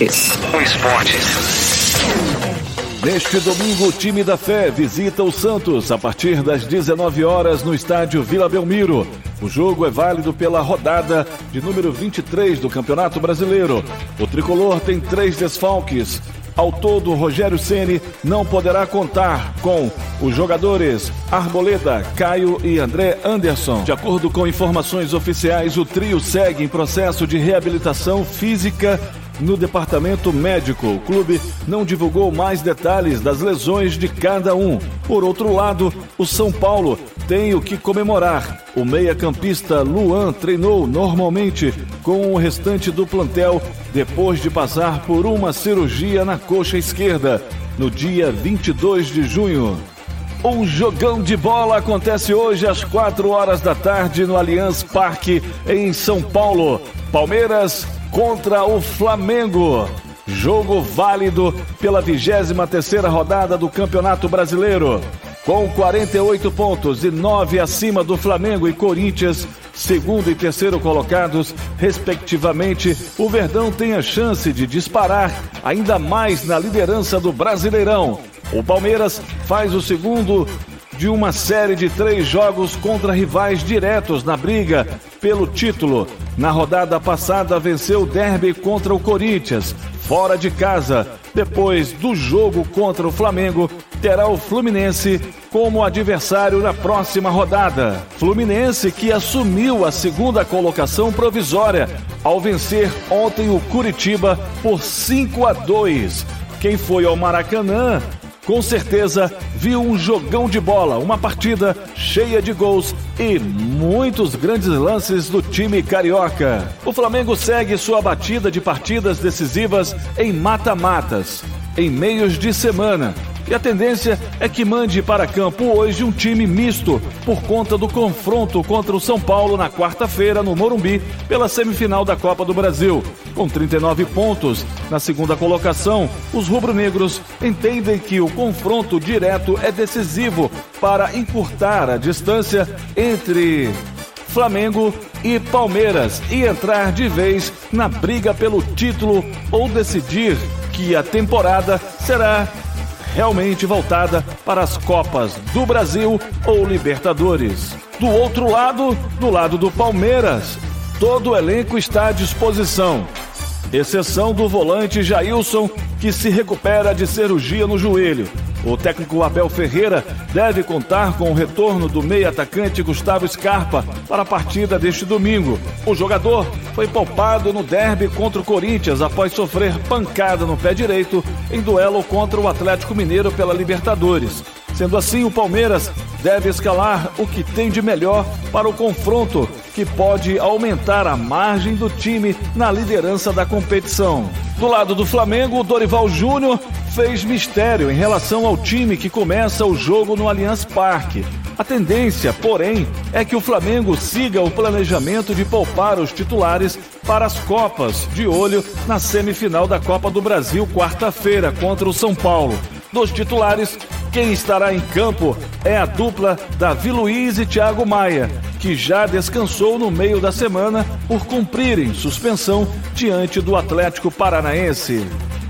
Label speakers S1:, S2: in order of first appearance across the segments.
S1: Esportes.
S2: Esportes.
S3: Neste domingo, o time da Fé visita o Santos a partir das 19 horas no estádio Vila Belmiro. O jogo é válido pela rodada de número 23 do Campeonato Brasileiro. O tricolor tem três desfalques. Ao todo, Rogério Ceni não poderá contar com os jogadores Arboleda, Caio e André Anderson. De acordo com informações oficiais, o trio segue em processo de reabilitação física no departamento médico. O clube não divulgou mais detalhes das lesões de cada um. Por outro lado, o São Paulo tem o que comemorar. O meia-campista Luan treinou normalmente com o restante do plantel depois de passar por uma cirurgia na coxa esquerda no dia 22 de junho. Um jogão de bola acontece hoje às 4 horas da tarde no Allianz Parque, em São Paulo. Palmeiras contra o Flamengo. Jogo válido pela 23 terceira rodada do Campeonato Brasileiro. Com 48 pontos e 9 acima do Flamengo e Corinthians, segundo e terceiro colocados, respectivamente, o Verdão tem a chance de disparar ainda mais na liderança do Brasileirão. O Palmeiras faz o segundo de uma série de três jogos contra rivais diretos na briga pelo título. Na rodada passada, venceu o derby contra o Corinthians, fora de casa. Depois do jogo contra o Flamengo, terá o Fluminense como adversário na próxima rodada. Fluminense que assumiu a segunda colocação provisória ao vencer ontem o Curitiba por 5 a 2. Quem foi ao Maracanã com certeza viu um jogão de bola, uma partida cheia de gols e muitos grandes lances do time carioca. O Flamengo segue sua batida de partidas decisivas em mata-matas, em meios de semana e a tendência é que mande para campo hoje um time misto, por conta do confronto contra o São Paulo na quarta-feira no Morumbi, pela semifinal da Copa do Brasil. Com 39 pontos na segunda colocação, os rubro-negros entendem que o confronto direto é decisivo para encurtar a distância entre Flamengo e Palmeiras e entrar de vez na briga pelo título ou decidir que a temporada será realmente voltada para as Copas do Brasil ou Libertadores. Do outro lado, do lado do Palmeiras, todo o elenco está à disposição, exceção do volante Jailson, que se recupera de cirurgia no joelho. O técnico Abel Ferreira deve contar com o retorno do meio-atacante Gustavo Scarpa para a partida deste domingo. O jogador foi poupado no derby contra o Corinthians após sofrer pancada no pé direito em duelo contra o Atlético Mineiro pela Libertadores. Sendo assim, o Palmeiras deve escalar o que tem de melhor para o confronto, que pode aumentar a margem do time na liderança da competição. Do lado do Flamengo, o Dorival Júnior fez mistério em relação ao time que começa o jogo no Allianz Parque. A tendência, porém, é que o Flamengo siga o planejamento de poupar os titulares para as Copas, de olho na semifinal da Copa do Brasil, quarta-feira, contra o São Paulo. Dos titulares, quem estará em campo é a dupla Davi Luiz e Thiago Maia, que já descansou no meio da semana por cumprirem suspensão diante do Atlético Paranaense.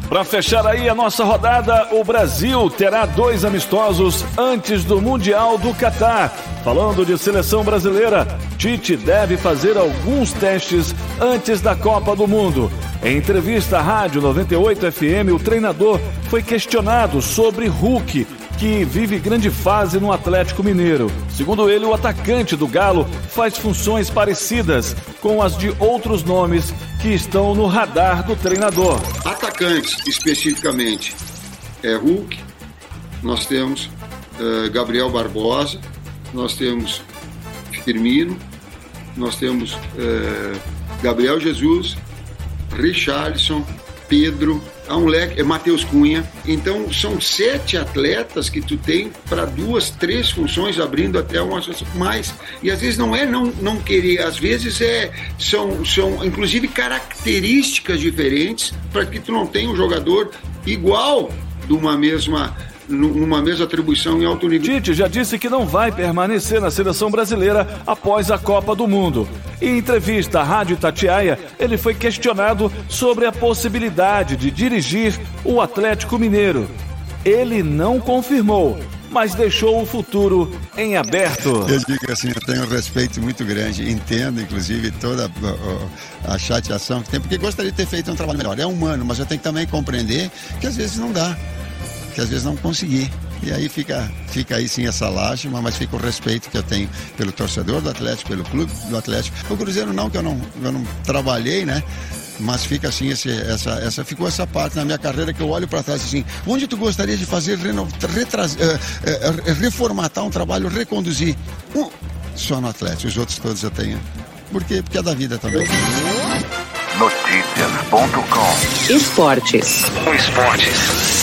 S3: Para fechar aí a nossa rodada, o Brasil terá dois amistosos antes do Mundial do Catar. Falando de seleção brasileira, Tite deve fazer alguns testes antes da Copa do Mundo. Em entrevista à Rádio 98 FM, o treinador foi questionado sobre Hulk que vive grande fase no Atlético Mineiro. Segundo ele, o atacante do Galo faz funções parecidas com as de outros nomes que estão no radar do treinador.
S4: Atacantes, especificamente, é Hulk, nós temos uh, Gabriel Barbosa, nós temos Firmino, nós temos uh, Gabriel Jesus, Richarlison, Pedro, há um leque, é Matheus Cunha. Então são sete atletas que tu tem para duas, três funções, abrindo até uma mais. E às vezes não é não, não querer, às vezes é são, são inclusive características diferentes para que tu não tenha um jogador igual de uma mesma numa mesma atribuição em alto nível.
S3: Tite já disse que não vai permanecer na seleção brasileira após a Copa do Mundo. Em entrevista à Rádio Tatiaia, ele foi questionado sobre a possibilidade de dirigir o Atlético Mineiro. Ele não confirmou, mas deixou o futuro em aberto.
S1: Eu digo assim, eu tenho um respeito muito grande, entendo inclusive toda a, a, chateação que tem, porque gostaria de ter feito um trabalho melhor. É humano, mas eu tenho que também compreender que às vezes não dá, que às vezes não consegui. E aí fica, fica aí sim essa lástima, mas fica o respeito que eu tenho pelo torcedor do Atlético, pelo clube do Atlético. O Cruzeiro não, que eu não, eu não trabalhei, né? mas fica assim esse, essa, essa ficou essa parte na minha carreira que eu olho para trás assim onde tu gostaria de fazer retras, uh, uh, reformatar um trabalho reconduzir um, só no Atlético os outros todos eu tenho por quê? porque é da vida também
S2: Notícias.com
S5: Esportes
S2: Esportes